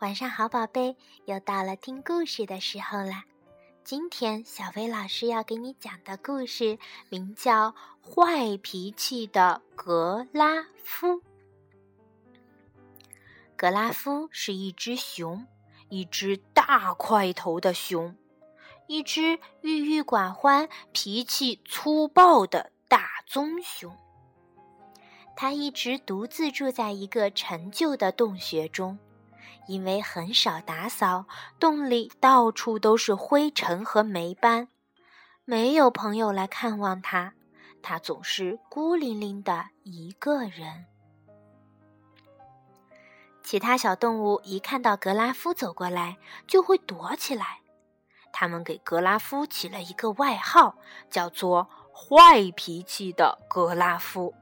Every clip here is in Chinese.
晚上好，宝贝，又到了听故事的时候啦。今天小薇老师要给你讲的故事名叫《坏脾气的格拉夫》。格拉夫是一只熊，一只大块头的熊，一只郁郁寡欢、脾气粗暴的大棕熊。他一直独自住在一个陈旧的洞穴中。因为很少打扫，洞里到处都是灰尘和霉斑，没有朋友来看望他，他总是孤零零的一个人。其他小动物一看到格拉夫走过来，就会躲起来。他们给格拉夫起了一个外号，叫做“坏脾气的格拉夫”。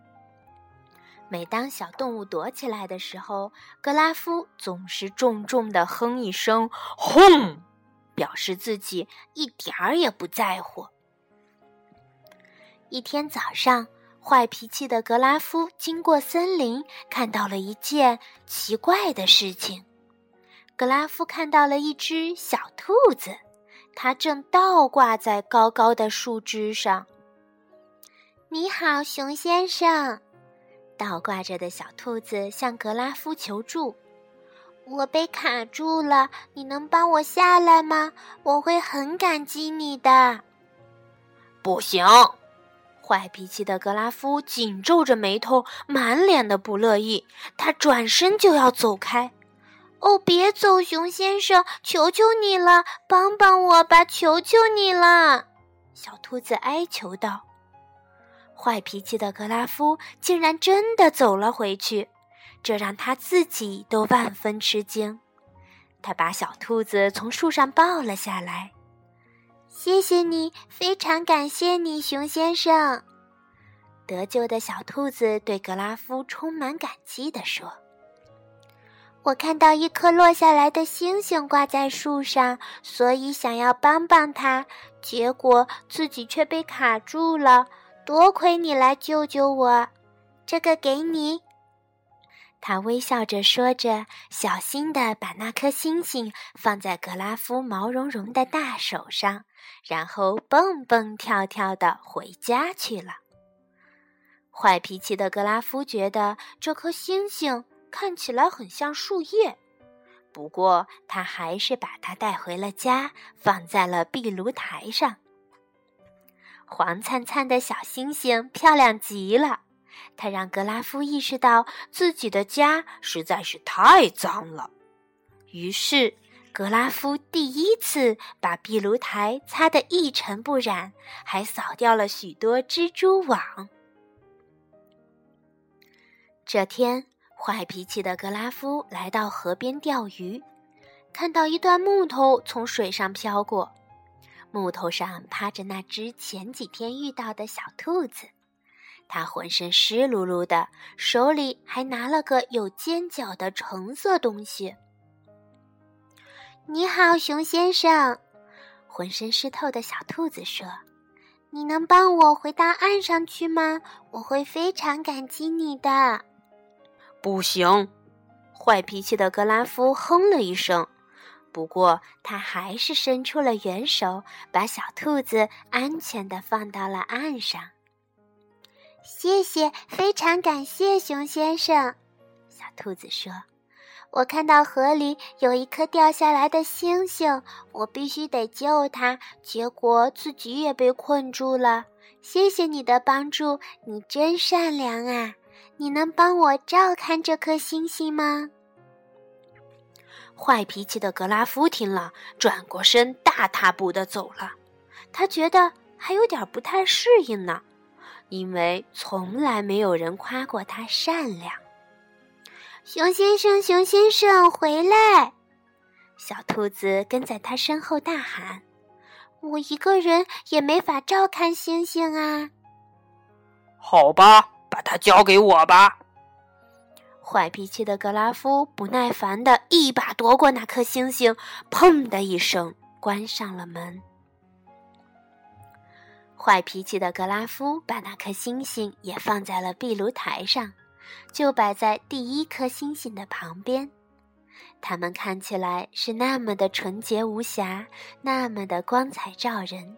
每当小动物躲起来的时候，格拉夫总是重重的哼一声“轰”，表示自己一点儿也不在乎。一天早上，坏脾气的格拉夫经过森林，看到了一件奇怪的事情。格拉夫看到了一只小兔子，它正倒挂在高高的树枝上。“你好，熊先生。”倒挂着的小兔子向格拉夫求助：“我被卡住了，你能帮我下来吗？我会很感激你的。”不行！坏脾气的格拉夫紧皱着眉头，满脸的不乐意。他转身就要走开。“哦，别走，熊先生，求求你了，帮帮我吧，求求你了！”小兔子哀求道。坏脾气的格拉夫竟然真的走了回去，这让他自己都万分吃惊。他把小兔子从树上抱了下来。“谢谢你，非常感谢你，熊先生。”得救的小兔子对格拉夫充满感激地说：“我看到一颗落下来的星星挂在树上，所以想要帮帮他，结果自己却被卡住了。”多亏你来救救我，这个给你。他微笑着说着，小心地把那颗星星放在格拉夫毛茸茸的大手上，然后蹦蹦跳跳地回家去了。坏脾气的格拉夫觉得这颗星星看起来很像树叶，不过他还是把它带回了家，放在了壁炉台上。黄灿灿的小星星漂亮极了，它让格拉夫意识到自己的家实在是太脏了。于是，格拉夫第一次把壁炉台擦得一尘不染，还扫掉了许多蜘蛛网。这天，坏脾气的格拉夫来到河边钓鱼，看到一段木头从水上飘过。木头上趴着那只前几天遇到的小兔子，它浑身湿漉漉的，手里还拿了个有尖角的橙色东西。你好，熊先生，浑身湿透的小兔子说：“你能帮我回到岸上去吗？我会非常感激你的。”不行，坏脾气的格拉夫哼了一声。不过，他还是伸出了援手，把小兔子安全的放到了岸上。谢谢，非常感谢，熊先生。小兔子说：“我看到河里有一颗掉下来的星星，我必须得救它，结果自己也被困住了。谢谢你的帮助，你真善良啊！你能帮我照看这颗星星吗？”坏脾气的格拉夫听了，转过身，大踏步的走了。他觉得还有点不太适应呢，因为从来没有人夸过他善良。熊先生，熊先生，回来！小兔子跟在他身后大喊：“我一个人也没法照看星星啊！”好吧，把它交给我吧。坏脾气的格拉夫不耐烦的一把夺过那颗星星，砰的一声关上了门。坏脾气的格拉夫把那颗星星也放在了壁炉台上，就摆在第一颗星星的旁边。它们看起来是那么的纯洁无瑕，那么的光彩照人。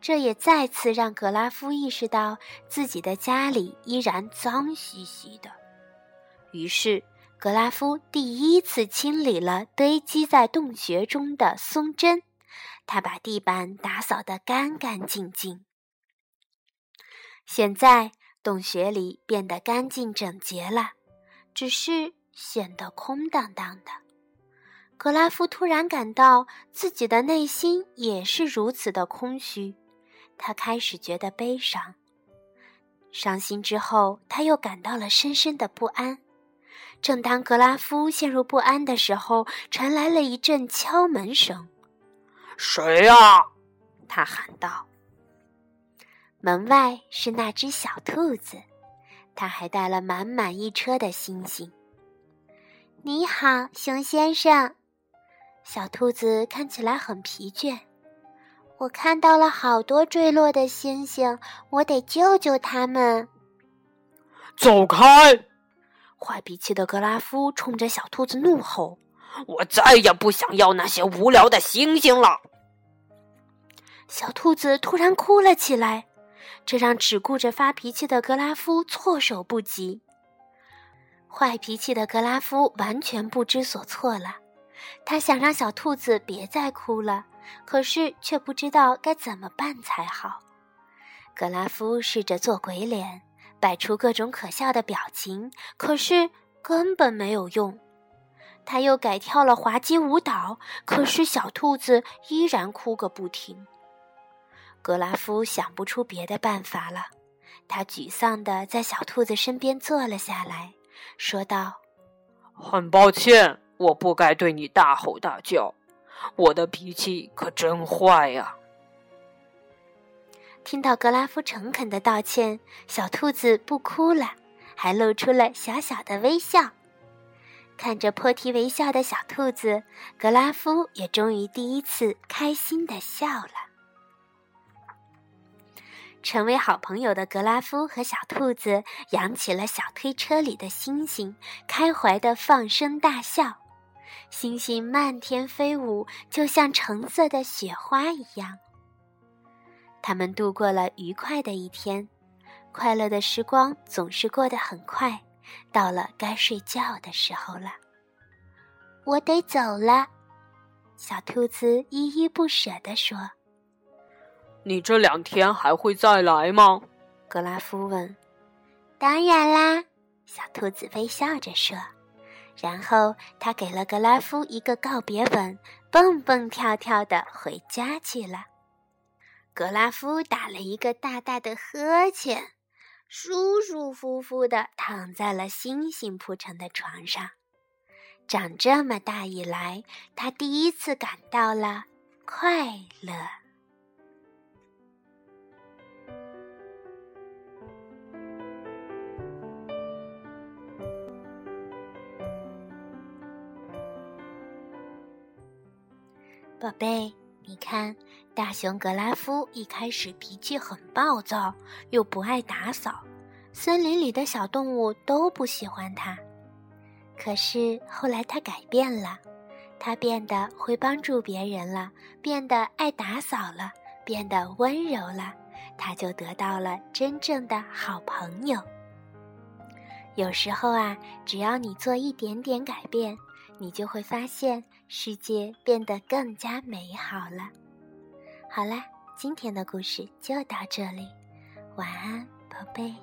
这也再次让格拉夫意识到自己的家里依然脏兮兮的。于是，格拉夫第一次清理了堆积在洞穴中的松针，他把地板打扫得干干净净。现在，洞穴里变得干净整洁了，只是。显得空荡荡的，格拉夫突然感到自己的内心也是如此的空虚，他开始觉得悲伤。伤心之后，他又感到了深深的不安。正当格拉夫陷入不安的时候，传来了一阵敲门声。“谁呀？”他喊道。门外是那只小兔子，它还带了满满一车的星星。你好，熊先生。小兔子看起来很疲倦。我看到了好多坠落的星星，我得救救它们。走开！坏脾气的格拉夫冲着小兔子怒吼：“我再也不想要那些无聊的星星了。”小兔子突然哭了起来，这让只顾着发脾气的格拉夫措手不及。坏脾气的格拉夫完全不知所措了，他想让小兔子别再哭了，可是却不知道该怎么办才好。格拉夫试着做鬼脸，摆出各种可笑的表情，可是根本没有用。他又改跳了滑稽舞蹈，可是小兔子依然哭个不停。格拉夫想不出别的办法了，他沮丧地在小兔子身边坐了下来。说道：“很抱歉，我不该对你大吼大叫，我的脾气可真坏呀。”听到格拉夫诚恳的道歉，小兔子不哭了，还露出了小小的微笑。看着破涕为笑的小兔子，格拉夫也终于第一次开心的笑了。成为好朋友的格拉夫和小兔子扬起了小推车里的星星，开怀的放声大笑。星星漫天飞舞，就像橙色的雪花一样。他们度过了愉快的一天，快乐的时光总是过得很快。到了该睡觉的时候了，我得走了。小兔子依依不舍地说。你这两天还会再来吗？格拉夫问。当然啦，小兔子微笑着说。然后他给了格拉夫一个告别吻，蹦蹦跳跳的回家去了。格拉夫打了一个大大的呵欠，舒舒服服的躺在了星星铺成的床上。长这么大以来，他第一次感到了快乐。宝贝，你看，大熊格拉夫一开始脾气很暴躁，又不爱打扫，森林里的小动物都不喜欢他。可是后来他改变了，他变得会帮助别人了，变得爱打扫了，变得温柔了，他就得到了真正的好朋友。有时候啊，只要你做一点点改变。你就会发现世界变得更加美好了。好啦，今天的故事就到这里，晚安，宝贝。